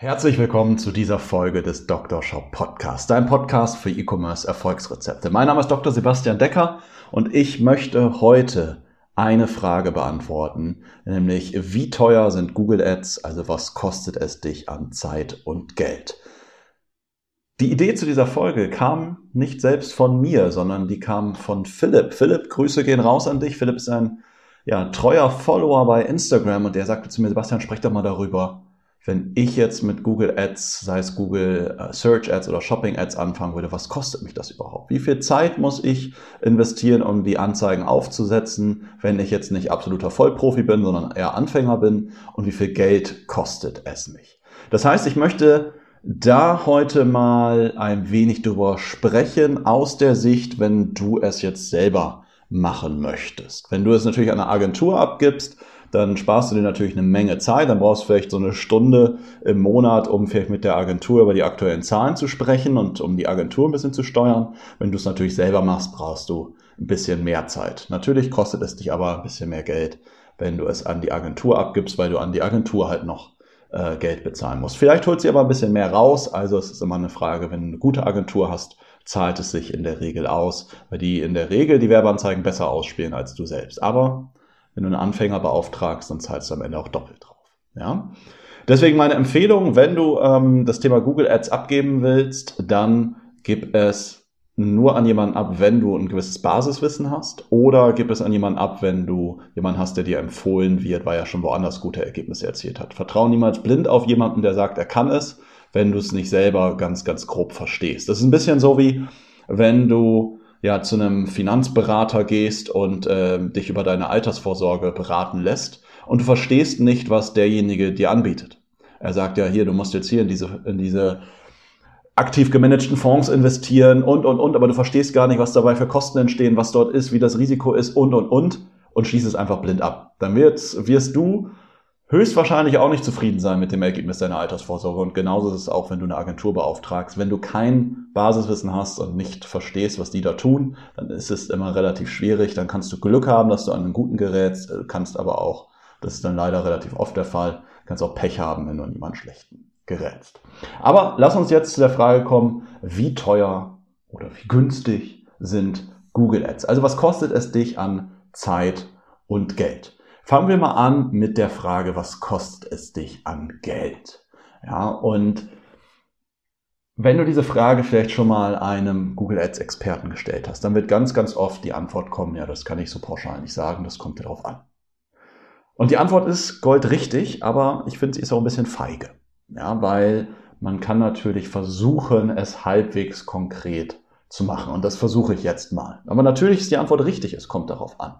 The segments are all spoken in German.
Herzlich willkommen zu dieser Folge des Dr. Shop Podcasts, dein Podcast für E-Commerce Erfolgsrezepte. Mein Name ist Dr. Sebastian Decker und ich möchte heute eine Frage beantworten, nämlich wie teuer sind Google Ads, also was kostet es dich an Zeit und Geld? Die Idee zu dieser Folge kam nicht selbst von mir, sondern die kam von Philipp. Philipp, Grüße gehen raus an dich. Philipp ist ein ja, treuer Follower bei Instagram und der sagte zu mir, Sebastian, sprech doch mal darüber, wenn ich jetzt mit Google Ads, sei es Google äh, Search Ads oder Shopping Ads anfangen würde, was kostet mich das überhaupt? Wie viel Zeit muss ich investieren, um die Anzeigen aufzusetzen, wenn ich jetzt nicht absoluter Vollprofi bin, sondern eher Anfänger bin? Und wie viel Geld kostet es mich? Das heißt, ich möchte da heute mal ein wenig drüber sprechen aus der Sicht, wenn du es jetzt selber machen möchtest. Wenn du es natürlich an eine Agentur abgibst, dann sparst du dir natürlich eine Menge Zeit. Dann brauchst du vielleicht so eine Stunde im Monat, um vielleicht mit der Agentur über die aktuellen Zahlen zu sprechen und um die Agentur ein bisschen zu steuern. Wenn du es natürlich selber machst, brauchst du ein bisschen mehr Zeit. Natürlich kostet es dich aber ein bisschen mehr Geld, wenn du es an die Agentur abgibst, weil du an die Agentur halt noch äh, Geld bezahlen muss. Vielleicht holt sie aber ein bisschen mehr raus. Also es ist immer eine Frage, wenn du eine gute Agentur hast, zahlt es sich in der Regel aus, weil die in der Regel die Werbeanzeigen besser ausspielen als du selbst. Aber wenn du einen Anfänger beauftragst, dann zahlst du am Ende auch doppelt drauf. Ja? Deswegen meine Empfehlung, wenn du ähm, das Thema Google Ads abgeben willst, dann gib es nur an jemanden ab, wenn du ein gewisses Basiswissen hast? Oder gib es an jemanden ab, wenn du jemanden hast, der dir empfohlen wird, weil er schon woanders gute Ergebnisse erzielt hat? Vertrau niemals blind auf jemanden, der sagt, er kann es, wenn du es nicht selber ganz, ganz grob verstehst. Das ist ein bisschen so wie, wenn du ja zu einem Finanzberater gehst und äh, dich über deine Altersvorsorge beraten lässt und du verstehst nicht, was derjenige dir anbietet. Er sagt ja hier, du musst jetzt hier in diese, in diese aktiv gemanagten Fonds investieren und, und, und, aber du verstehst gar nicht, was dabei für Kosten entstehen, was dort ist, wie das Risiko ist und, und, und und schließt es einfach blind ab. Dann wirst, wirst du höchstwahrscheinlich auch nicht zufrieden sein mit dem Ergebnis deiner Altersvorsorge und genauso ist es auch, wenn du eine Agentur beauftragst. Wenn du kein Basiswissen hast und nicht verstehst, was die da tun, dann ist es immer relativ schwierig. Dann kannst du Glück haben, dass du an einem guten Gerät kannst aber auch, das ist dann leider relativ oft der Fall, kannst auch Pech haben, wenn du an jemanden schlechten gerätst. Aber lass uns jetzt zu der Frage kommen, wie teuer oder wie günstig sind Google Ads? Also was kostet es dich an Zeit und Geld? Fangen wir mal an mit der Frage, was kostet es dich an Geld? Ja, und wenn du diese Frage vielleicht schon mal einem Google Ads Experten gestellt hast, dann wird ganz, ganz oft die Antwort kommen, ja, das kann ich so pauschal nicht sagen, das kommt darauf an. Und die Antwort ist goldrichtig, aber ich finde, sie ist auch ein bisschen feige. Ja, weil man kann natürlich versuchen, es halbwegs konkret zu machen. Und das versuche ich jetzt mal. Aber natürlich ist die Antwort richtig, es kommt darauf an.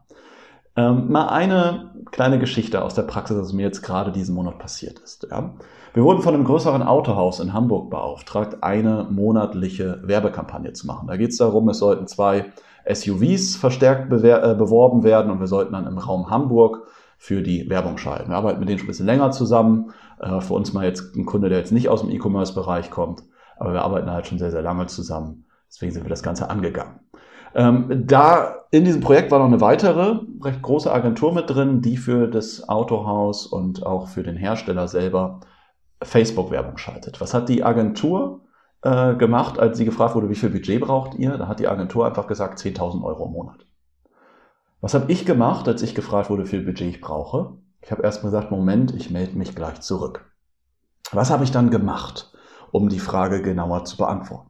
Ähm, mal eine kleine Geschichte aus der Praxis, was mir jetzt gerade diesen Monat passiert ist. Ja. Wir wurden von einem größeren Autohaus in Hamburg beauftragt, eine monatliche Werbekampagne zu machen. Da geht es darum, es sollten zwei SUVs verstärkt äh, beworben werden und wir sollten dann im Raum Hamburg für die Werbung schalten. Wir arbeiten mit denen schon ein bisschen länger zusammen. Äh, für uns mal jetzt ein Kunde, der jetzt nicht aus dem E-Commerce-Bereich kommt, aber wir arbeiten halt schon sehr, sehr lange zusammen. Deswegen sind wir das Ganze angegangen. Ähm, da in diesem Projekt war noch eine weitere recht große Agentur mit drin, die für das Autohaus und auch für den Hersteller selber Facebook-Werbung schaltet. Was hat die Agentur äh, gemacht, als sie gefragt wurde, wie viel Budget braucht ihr? Da hat die Agentur einfach gesagt 10.000 Euro im Monat. Was habe ich gemacht, als ich gefragt wurde, wie viel Budget ich brauche? Ich habe erstmal gesagt, Moment, ich melde mich gleich zurück. Was habe ich dann gemacht, um die Frage genauer zu beantworten?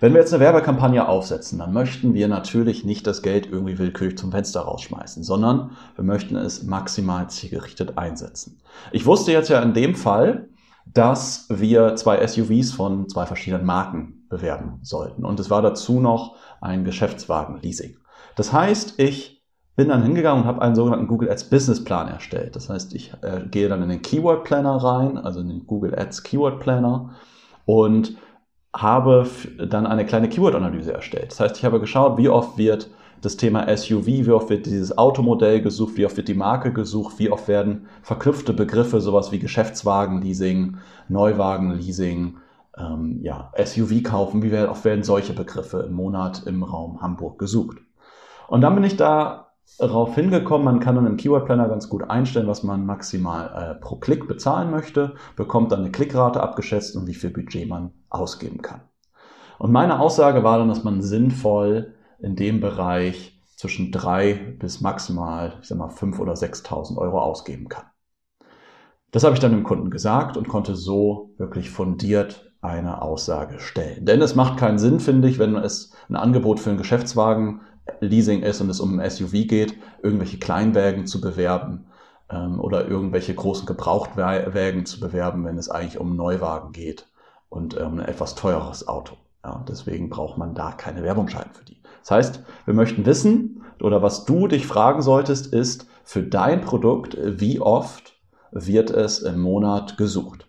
Wenn wir jetzt eine Werbekampagne aufsetzen, dann möchten wir natürlich nicht das Geld irgendwie willkürlich zum Fenster rausschmeißen, sondern wir möchten es maximal zielgerichtet einsetzen. Ich wusste jetzt ja in dem Fall, dass wir zwei SUVs von zwei verschiedenen Marken bewerben sollten. Und es war dazu noch ein Geschäftswagen-Leasing. Das heißt, ich bin dann hingegangen und habe einen sogenannten Google Ads Business Plan erstellt. Das heißt, ich äh, gehe dann in den Keyword Planner rein, also in den Google Ads Keyword Planner und habe dann eine kleine Keyword-Analyse erstellt. Das heißt, ich habe geschaut, wie oft wird das Thema SUV, wie oft wird dieses Automodell gesucht, wie oft wird die Marke gesucht, wie oft werden verknüpfte Begriffe, sowas wie Geschäftswagen-Leasing, Neuwagen-Leasing, ähm, ja, SUV kaufen, wie oft werden solche Begriffe im Monat im Raum Hamburg gesucht. Und dann bin ich da darauf hingekommen, man kann dann im Keyword Planner ganz gut einstellen, was man maximal äh, pro Klick bezahlen möchte, bekommt dann eine Klickrate abgeschätzt und wie viel Budget man ausgeben kann. Und meine Aussage war dann, dass man sinnvoll in dem Bereich zwischen drei bis maximal, ich sag mal, fünf oder 6.000 Euro ausgeben kann. Das habe ich dann dem Kunden gesagt und konnte so wirklich fundiert eine Aussage stellen. Denn es macht keinen Sinn, finde ich, wenn es ein Angebot für einen Geschäftswagen Leasing ist und es um ein SUV geht, irgendwelche Kleinwägen zu bewerben ähm, oder irgendwelche großen Gebrauchtwägen zu bewerben, wenn es eigentlich um Neuwagen geht und ähm, ein etwas teureres Auto. Ja, deswegen braucht man da keine Werbung schalten für die. Das heißt, wir möchten wissen, oder was du dich fragen solltest, ist für dein Produkt, wie oft wird es im Monat gesucht.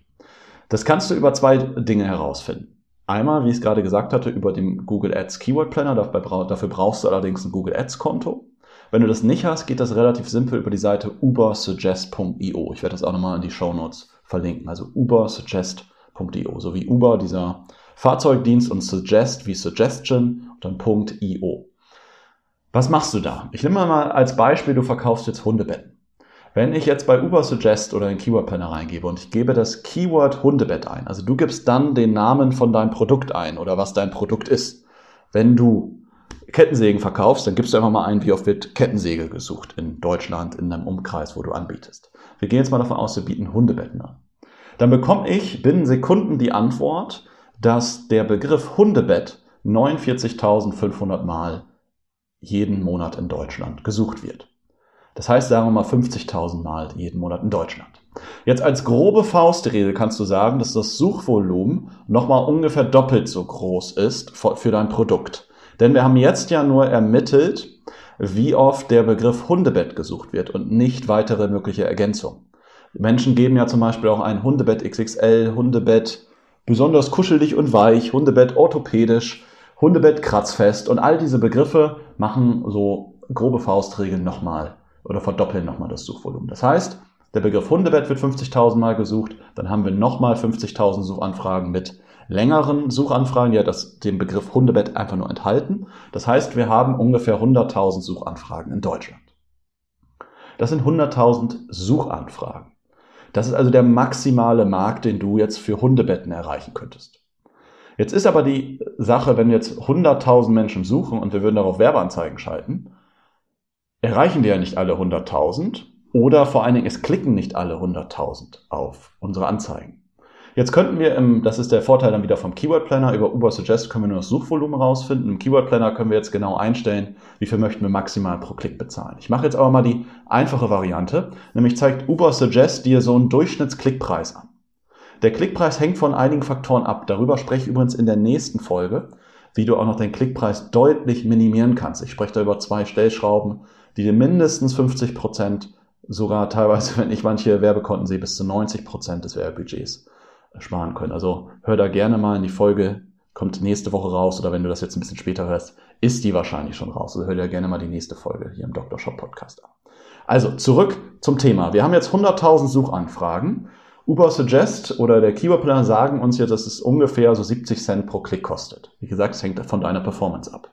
Das kannst du über zwei Dinge herausfinden. Einmal, wie ich es gerade gesagt hatte, über den Google Ads Keyword Planner. Dafür brauchst du allerdings ein Google Ads Konto. Wenn du das nicht hast, geht das relativ simpel über die Seite ubersuggest.io. Ich werde das auch nochmal in die Show Notes verlinken. Also ubersuggest.io. So wie Uber, dieser Fahrzeugdienst und Suggest wie Suggestion und dann .io. Was machst du da? Ich nehme mal als Beispiel, du verkaufst jetzt Hundebetten. Wenn ich jetzt bei Uber Suggest oder in Keyword Planner reingebe und ich gebe das Keyword Hundebett ein, also du gibst dann den Namen von deinem Produkt ein oder was dein Produkt ist. Wenn du Kettensägen verkaufst, dann gibst du einfach mal ein, wie oft wird Kettensäge gesucht in Deutschland, in deinem Umkreis, wo du anbietest. Wir gehen jetzt mal davon aus, wir bieten Hundebetten an. Dann bekomme ich binnen Sekunden die Antwort, dass der Begriff Hundebett 49.500 Mal jeden Monat in Deutschland gesucht wird. Das heißt, sagen wir mal 50.000 Mal jeden Monat in Deutschland. Jetzt als grobe Faustregel kannst du sagen, dass das Suchvolumen nochmal ungefähr doppelt so groß ist für dein Produkt. Denn wir haben jetzt ja nur ermittelt, wie oft der Begriff Hundebett gesucht wird und nicht weitere mögliche Ergänzungen. Menschen geben ja zum Beispiel auch ein Hundebett XXL, Hundebett besonders kuschelig und weich, Hundebett orthopädisch, Hundebett kratzfest und all diese Begriffe machen so grobe Faustregeln nochmal oder verdoppeln nochmal das Suchvolumen. Das heißt, der Begriff Hundebett wird 50.000 Mal gesucht, dann haben wir nochmal 50.000 Suchanfragen mit längeren Suchanfragen, die das, den Begriff Hundebett einfach nur enthalten. Das heißt, wir haben ungefähr 100.000 Suchanfragen in Deutschland. Das sind 100.000 Suchanfragen. Das ist also der maximale Markt, den du jetzt für Hundebetten erreichen könntest. Jetzt ist aber die Sache, wenn jetzt 100.000 Menschen suchen und wir würden darauf Werbeanzeigen schalten, erreichen wir ja nicht alle 100.000 oder vor allen Dingen, es klicken nicht alle 100.000 auf unsere Anzeigen. Jetzt könnten wir im, das ist der Vorteil dann wieder vom Keyword Planner, über Uber Suggest können wir nur das Suchvolumen rausfinden. Im Keyword Planner können wir jetzt genau einstellen, wie viel möchten wir maximal pro Klick bezahlen. Ich mache jetzt aber mal die einfache Variante, nämlich zeigt Uber Suggest dir so einen Durchschnittsklickpreis an. Der Klickpreis hängt von einigen Faktoren ab. Darüber spreche ich übrigens in der nächsten Folge, wie du auch noch den Klickpreis deutlich minimieren kannst. Ich spreche da über zwei Stellschrauben, die mindestens 50 Prozent, sogar teilweise, wenn ich manche Werbekonten sehe, bis zu 90 Prozent des Werbebudgets sparen können. Also hör da gerne mal in die Folge, kommt nächste Woche raus oder wenn du das jetzt ein bisschen später hörst, ist die wahrscheinlich schon raus. Also hör dir gerne mal die nächste Folge hier im Dr. Shop Podcast an. Also zurück zum Thema. Wir haben jetzt 100.000 Suchanfragen. Uber Suggest oder der Keyword Planner sagen uns jetzt, dass es ungefähr so 70 Cent pro Klick kostet. Wie gesagt, es hängt von deiner Performance ab.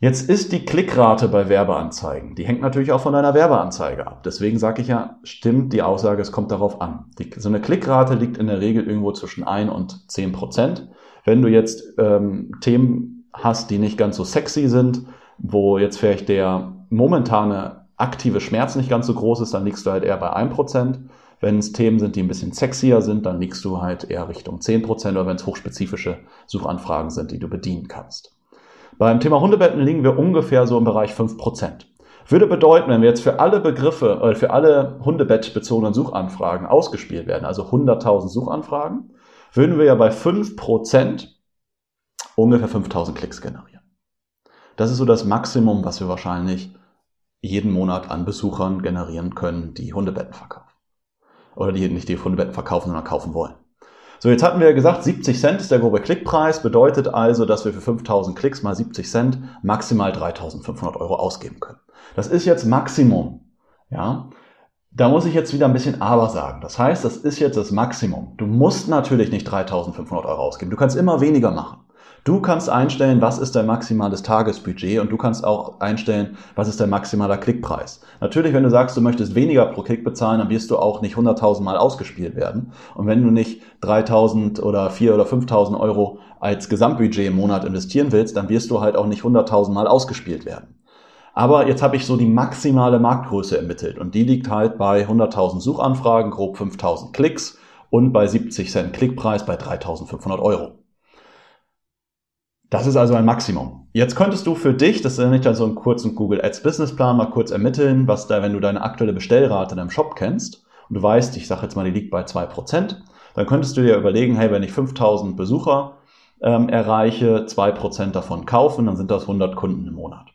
Jetzt ist die Klickrate bei Werbeanzeigen, die hängt natürlich auch von deiner Werbeanzeige ab. Deswegen sage ich ja, stimmt die Aussage, es kommt darauf an. Die, so eine Klickrate liegt in der Regel irgendwo zwischen 1 und 10 Prozent. Wenn du jetzt ähm, Themen hast, die nicht ganz so sexy sind, wo jetzt vielleicht der momentane aktive Schmerz nicht ganz so groß ist, dann liegst du halt eher bei 1 Prozent. Wenn es Themen sind, die ein bisschen sexier sind, dann liegst du halt eher Richtung 10 Prozent oder wenn es hochspezifische Suchanfragen sind, die du bedienen kannst. Beim Thema Hundebetten liegen wir ungefähr so im Bereich 5%. Würde bedeuten, wenn wir jetzt für alle Begriffe, äh, für alle hundebettbezogenen Suchanfragen ausgespielt werden, also 100.000 Suchanfragen, würden wir ja bei 5% ungefähr 5.000 Klicks generieren. Das ist so das Maximum, was wir wahrscheinlich jeden Monat an Besuchern generieren können, die Hundebetten verkaufen. Oder die nicht die Hundebetten verkaufen, sondern kaufen wollen. So, jetzt hatten wir gesagt, 70 Cent ist der grobe Klickpreis, bedeutet also, dass wir für 5000 Klicks mal 70 Cent maximal 3500 Euro ausgeben können. Das ist jetzt Maximum. Ja, da muss ich jetzt wieder ein bisschen aber sagen. Das heißt, das ist jetzt das Maximum. Du musst natürlich nicht 3500 Euro ausgeben. Du kannst immer weniger machen. Du kannst einstellen, was ist dein maximales Tagesbudget und du kannst auch einstellen, was ist dein maximaler Klickpreis. Natürlich, wenn du sagst, du möchtest weniger pro Klick bezahlen, dann wirst du auch nicht 100.000 Mal ausgespielt werden. Und wenn du nicht 3.000 oder 4.000 oder 5.000 Euro als Gesamtbudget im Monat investieren willst, dann wirst du halt auch nicht 100.000 Mal ausgespielt werden. Aber jetzt habe ich so die maximale Marktgröße ermittelt und die liegt halt bei 100.000 Suchanfragen, grob 5.000 Klicks und bei 70 Cent Klickpreis bei 3.500 Euro. Das ist also ein Maximum. Jetzt könntest du für dich, das ist nicht so einen kurzen Google Ads Business Plan, mal kurz ermitteln, was da, wenn du deine aktuelle Bestellrate in deinem Shop kennst und du weißt, ich sage jetzt mal, die liegt bei 2%, dann könntest du dir überlegen, hey, wenn ich 5000 Besucher ähm, erreiche, 2% davon kaufen, dann sind das 100 Kunden im Monat.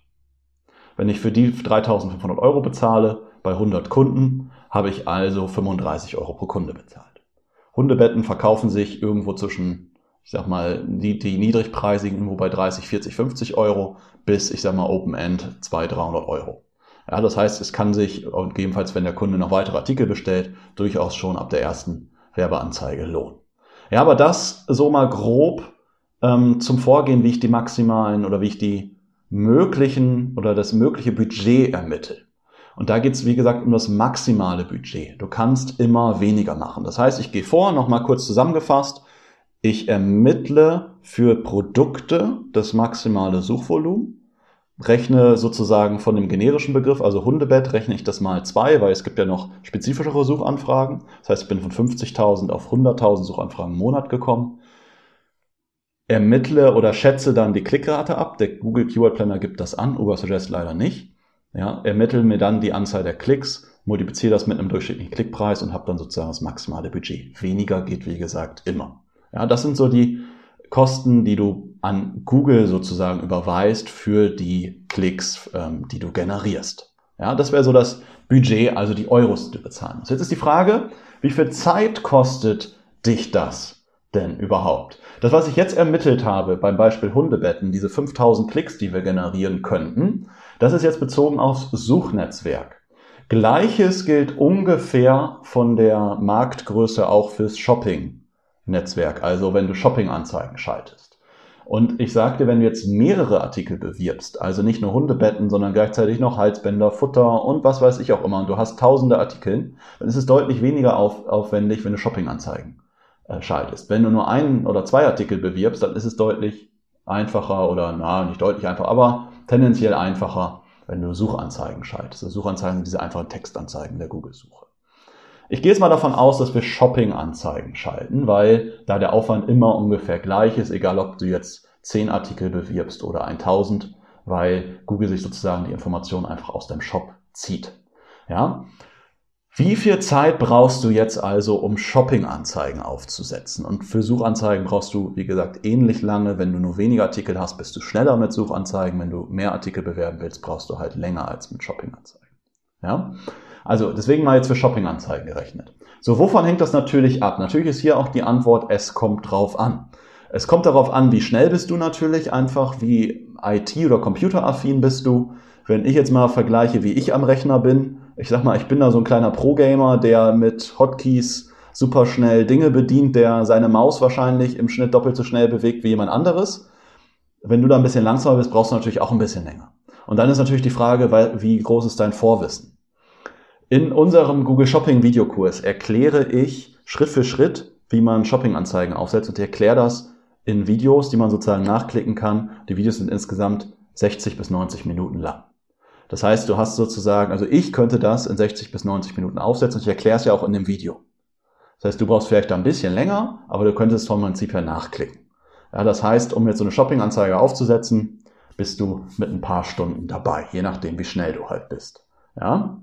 Wenn ich für die 3500 Euro bezahle, bei 100 Kunden, habe ich also 35 Euro pro Kunde bezahlt. Hundebetten verkaufen sich irgendwo zwischen ich sag mal, die, die niedrigpreisigen irgendwo bei 30, 40, 50 Euro bis, ich sag mal, Open End 200, 300 Euro. Ja, das heißt, es kann sich, und gegebenenfalls, wenn der Kunde noch weitere Artikel bestellt, durchaus schon ab der ersten Werbeanzeige lohnen. Ja, aber das so mal grob ähm, zum Vorgehen, wie ich die maximalen oder wie ich die möglichen oder das mögliche Budget ermittle. Und da geht's wie gesagt, um das maximale Budget. Du kannst immer weniger machen. Das heißt, ich gehe vor, nochmal kurz zusammengefasst, ich ermittle für Produkte das maximale Suchvolumen, rechne sozusagen von dem generischen Begriff, also Hundebett, rechne ich das mal zwei, weil es gibt ja noch spezifischere Suchanfragen. Das heißt, ich bin von 50.000 auf 100.000 Suchanfragen im Monat gekommen. Ermittle oder schätze dann die Klickrate ab. Der Google Keyword Planner gibt das an, Ubersuggest leider nicht. Ja, ermittle mir dann die Anzahl der Klicks, multipliziere das mit einem durchschnittlichen Klickpreis und habe dann sozusagen das maximale Budget. Weniger geht, wie gesagt, immer. Ja, das sind so die Kosten, die du an Google sozusagen überweist für die Klicks, ähm, die du generierst. Ja, das wäre so das Budget, also die Euros, die du bezahlen musst. Jetzt ist die Frage, wie viel Zeit kostet dich das denn überhaupt? Das, was ich jetzt ermittelt habe beim Beispiel Hundebetten, diese 5000 Klicks, die wir generieren könnten, das ist jetzt bezogen aufs Suchnetzwerk. Gleiches gilt ungefähr von der Marktgröße auch fürs Shopping. Netzwerk, also wenn du Shopping-Anzeigen schaltest. Und ich sagte, wenn du jetzt mehrere Artikel bewirbst, also nicht nur Hundebetten, sondern gleichzeitig noch Halsbänder, Futter und was weiß ich auch immer, und du hast tausende Artikel, dann ist es deutlich weniger auf, aufwendig, wenn du Shopping-Anzeigen äh, schaltest. Wenn du nur einen oder zwei Artikel bewirbst, dann ist es deutlich einfacher oder, na, nicht deutlich einfacher, aber tendenziell einfacher, wenn du Suchanzeigen schaltest. Also Suchanzeigen sind diese einfachen Textanzeigen der Google-Suche. Ich gehe jetzt mal davon aus, dass wir Shopping-Anzeigen schalten, weil da der Aufwand immer ungefähr gleich ist, egal ob du jetzt 10 Artikel bewirbst oder 1000, weil Google sich sozusagen die Informationen einfach aus dem Shop zieht. Ja? Wie viel Zeit brauchst du jetzt also, um Shopping-Anzeigen aufzusetzen? Und für Suchanzeigen brauchst du, wie gesagt, ähnlich lange. Wenn du nur weniger Artikel hast, bist du schneller mit Suchanzeigen. Wenn du mehr Artikel bewerben willst, brauchst du halt länger als mit Shopping-Anzeigen. Ja? Also deswegen mal jetzt für Shopping-Anzeigen gerechnet. So, wovon hängt das natürlich ab? Natürlich ist hier auch die Antwort, es kommt drauf an. Es kommt darauf an, wie schnell bist du natürlich, einfach wie IT- oder computeraffin bist du. Wenn ich jetzt mal vergleiche, wie ich am Rechner bin, ich sag mal, ich bin da so ein kleiner Pro-Gamer, der mit Hotkeys super schnell Dinge bedient, der seine Maus wahrscheinlich im Schnitt doppelt so schnell bewegt wie jemand anderes. Wenn du da ein bisschen langsamer bist, brauchst du natürlich auch ein bisschen länger. Und dann ist natürlich die Frage, wie groß ist dein Vorwissen? In unserem Google Shopping Videokurs erkläre ich Schritt für Schritt, wie man Shopping-Anzeigen aufsetzt und ich erkläre das in Videos, die man sozusagen nachklicken kann. Die Videos sind insgesamt 60 bis 90 Minuten lang. Das heißt, du hast sozusagen, also ich könnte das in 60 bis 90 Minuten aufsetzen und ich erkläre es ja auch in dem Video. Das heißt, du brauchst vielleicht da ein bisschen länger, aber du könntest vom Prinzip her nachklicken. Ja, das heißt, um jetzt so eine Shopping-Anzeige aufzusetzen, bist du mit ein paar Stunden dabei, je nachdem, wie schnell du halt bist. Ja?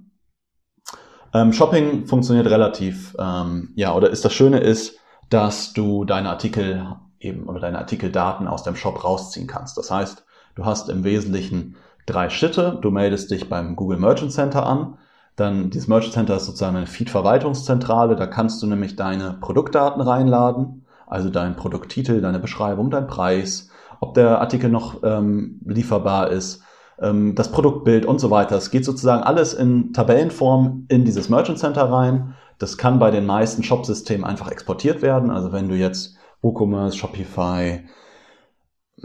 Ähm, Shopping funktioniert relativ, ähm, ja, oder ist das Schöne ist, dass du deine Artikel eben oder deine Artikeldaten aus dem Shop rausziehen kannst. Das heißt, du hast im Wesentlichen drei Schritte. Du meldest dich beim Google Merchant Center an. Dann dieses Merchant Center ist sozusagen eine Feed-Verwaltungszentrale. Da kannst du nämlich deine Produktdaten reinladen, also deinen Produkttitel, deine Beschreibung, dein Preis, ob der Artikel noch ähm, lieferbar ist, ähm, das Produktbild und so weiter. Es geht sozusagen alles in Tabellenform in dieses Merchant Center rein. Das kann bei den meisten Shop-Systemen einfach exportiert werden. Also wenn du jetzt WooCommerce, Shopify,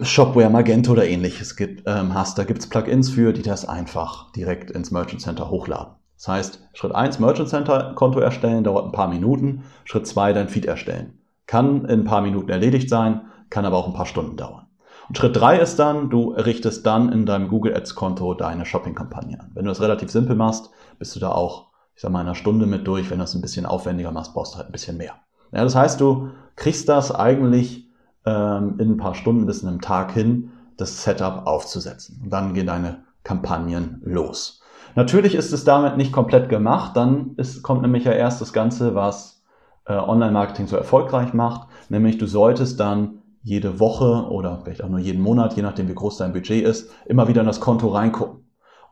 Shopware, Magento oder ähnliches gibt, ähm, hast, da gibt's Plugins für, die das einfach direkt ins Merchant Center hochladen. Das heißt, Schritt eins Merchant Center Konto erstellen, dauert ein paar Minuten. Schritt zwei dein Feed erstellen. Kann in ein paar Minuten erledigt sein, kann aber auch ein paar Stunden dauern. Und Schritt drei ist dann, du errichtest dann in deinem Google Ads Konto deine Shopping-Kampagne an. Wenn du das relativ simpel machst, bist du da auch, ich sag mal, in einer Stunde mit durch. Wenn du es ein bisschen aufwendiger machst, brauchst du halt ein bisschen mehr. Ja, das heißt, du kriegst das eigentlich ähm, in ein paar Stunden bis in einem Tag hin, das Setup aufzusetzen. Und dann gehen deine Kampagnen los. Natürlich ist es damit nicht komplett gemacht. Dann ist, kommt nämlich ja erst das Ganze, was äh, Online-Marketing so erfolgreich macht. Nämlich du solltest dann jede Woche oder vielleicht auch nur jeden Monat, je nachdem wie groß dein Budget ist, immer wieder in das Konto reingucken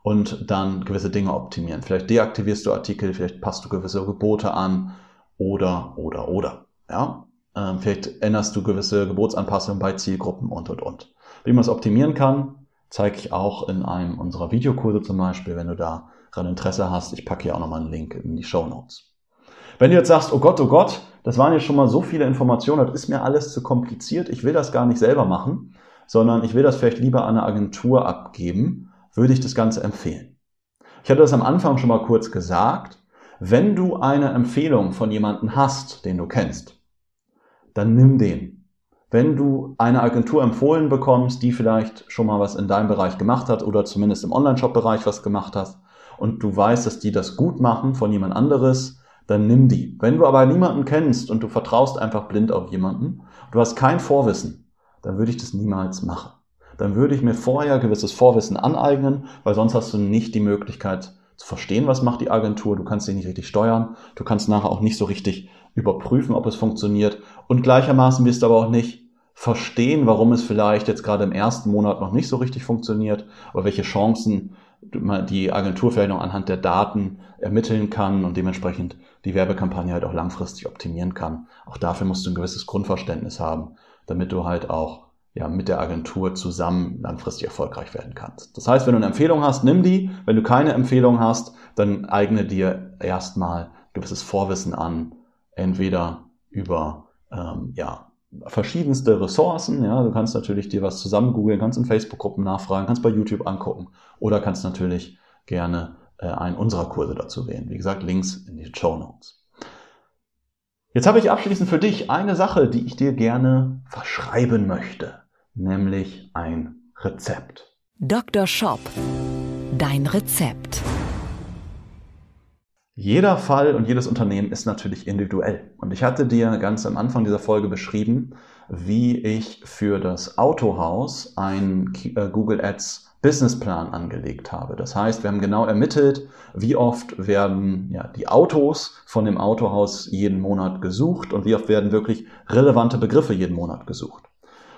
und dann gewisse Dinge optimieren. Vielleicht deaktivierst du Artikel, vielleicht passt du gewisse Gebote an oder, oder, oder. Ja? Ähm, vielleicht änderst du gewisse Gebotsanpassungen bei Zielgruppen und, und, und. Wie man es optimieren kann, zeige ich auch in einem unserer Videokurse zum Beispiel, wenn du daran Interesse hast. Ich packe hier auch nochmal einen Link in die Show Notes. Wenn du jetzt sagst, oh Gott, oh Gott, das waren jetzt schon mal so viele Informationen, das ist mir alles zu kompliziert, ich will das gar nicht selber machen, sondern ich will das vielleicht lieber an eine Agentur abgeben, würde ich das Ganze empfehlen. Ich hatte das am Anfang schon mal kurz gesagt. Wenn du eine Empfehlung von jemandem hast, den du kennst, dann nimm den. Wenn du eine Agentur empfohlen bekommst, die vielleicht schon mal was in deinem Bereich gemacht hat oder zumindest im Online-Shop-Bereich was gemacht hast und du weißt, dass die das gut machen von jemand anderes, dann nimm die. Wenn du aber niemanden kennst und du vertraust einfach blind auf jemanden, du hast kein Vorwissen, dann würde ich das niemals machen. Dann würde ich mir vorher gewisses Vorwissen aneignen, weil sonst hast du nicht die Möglichkeit zu verstehen, was macht die Agentur. Du kannst sie nicht richtig steuern. Du kannst nachher auch nicht so richtig überprüfen, ob es funktioniert. Und gleichermaßen wirst du aber auch nicht verstehen, warum es vielleicht jetzt gerade im ersten Monat noch nicht so richtig funktioniert, oder welche Chancen die Agentur vielleicht noch anhand der Daten ermitteln kann und dementsprechend die Werbekampagne halt auch langfristig optimieren kann. Auch dafür musst du ein gewisses Grundverständnis haben, damit du halt auch ja, mit der Agentur zusammen langfristig erfolgreich werden kannst. Das heißt, wenn du eine Empfehlung hast, nimm die. Wenn du keine Empfehlung hast, dann eigne dir erstmal gewisses Vorwissen an, entweder über ähm, ja, verschiedenste Ressourcen. Ja, du kannst natürlich dir was zusammen googeln, kannst in Facebook-Gruppen nachfragen, kannst bei YouTube angucken oder kannst natürlich gerne äh, einen unserer Kurse dazu wählen. Wie gesagt, Links in die Show Notes. Jetzt habe ich abschließend für dich eine Sache, die ich dir gerne verschreiben möchte, nämlich ein Rezept. Dr. Shop. Dein Rezept. Jeder Fall und jedes Unternehmen ist natürlich individuell. Und ich hatte dir ganz am Anfang dieser Folge beschrieben, wie ich für das Autohaus ein äh, Google Ads Businessplan angelegt habe. Das heißt, wir haben genau ermittelt, wie oft werden ja, die Autos von dem Autohaus jeden Monat gesucht und wie oft werden wirklich relevante Begriffe jeden Monat gesucht.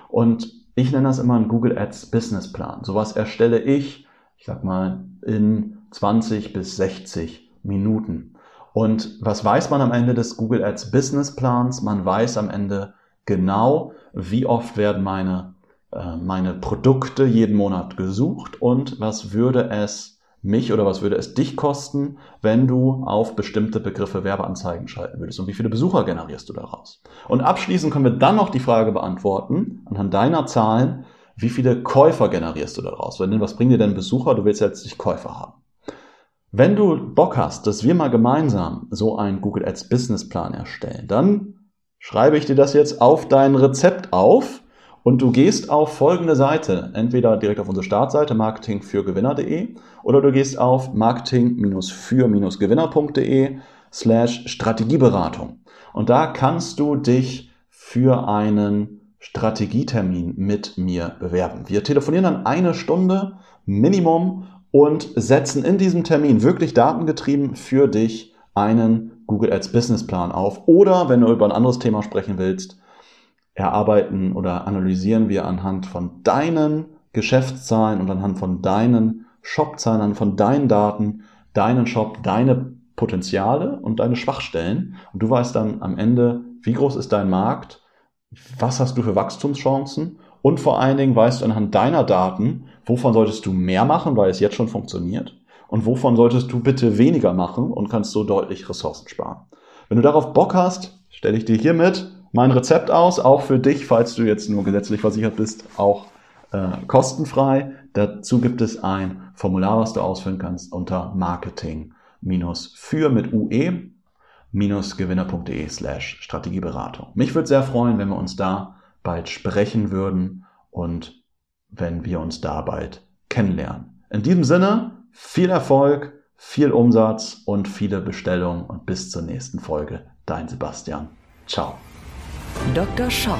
Und ich nenne das immer einen Google Ads Businessplan. Sowas erstelle ich, ich sag mal, in 20 bis 60 Minuten. Und was weiß man am Ende des Google Ads Businessplans? Man weiß am Ende genau, wie oft werden meine äh, meine Produkte jeden Monat gesucht und was würde es mich oder was würde es dich kosten, wenn du auf bestimmte Begriffe Werbeanzeigen schalten würdest und wie viele Besucher generierst du daraus? Und abschließend können wir dann noch die Frage beantworten, anhand deiner Zahlen, wie viele Käufer generierst du daraus? Was bringt dir denn Besucher? Du willst jetzt nicht Käufer haben. Wenn du Bock hast, dass wir mal gemeinsam so einen Google Ads Businessplan erstellen, dann schreibe ich dir das jetzt auf dein Rezept auf und du gehst auf folgende Seite, entweder direkt auf unsere Startseite marketingfürgewinner.de oder du gehst auf marketing-für-gewinner.de slash Strategieberatung. Und da kannst du dich für einen Strategietermin mit mir bewerben. Wir telefonieren dann eine Stunde Minimum und setzen in diesem Termin wirklich datengetrieben für dich einen Google Ads Businessplan auf. Oder wenn du über ein anderes Thema sprechen willst, erarbeiten oder analysieren wir anhand von deinen Geschäftszahlen und anhand von deinen Shopzahlen von deinen Daten, deinen Shop, deine Potenziale und deine Schwachstellen. Und du weißt dann am Ende, wie groß ist dein Markt, was hast du für Wachstumschancen und vor allen Dingen weißt du anhand deiner Daten, wovon solltest du mehr machen, weil es jetzt schon funktioniert und wovon solltest du bitte weniger machen und kannst so deutlich Ressourcen sparen. Wenn du darauf Bock hast, stelle ich dir hiermit mein Rezept aus, auch für dich, falls du jetzt nur gesetzlich versichert bist, auch äh, kostenfrei. Dazu gibt es ein Formular, was du ausfüllen kannst unter Marketing für mit UE gewinner.de slash Strategieberatung. Mich würde sehr freuen, wenn wir uns da bald sprechen würden und wenn wir uns da bald kennenlernen. In diesem Sinne, viel Erfolg, viel Umsatz und viele Bestellungen und bis zur nächsten Folge. Dein Sebastian. Ciao. Dr. Shop,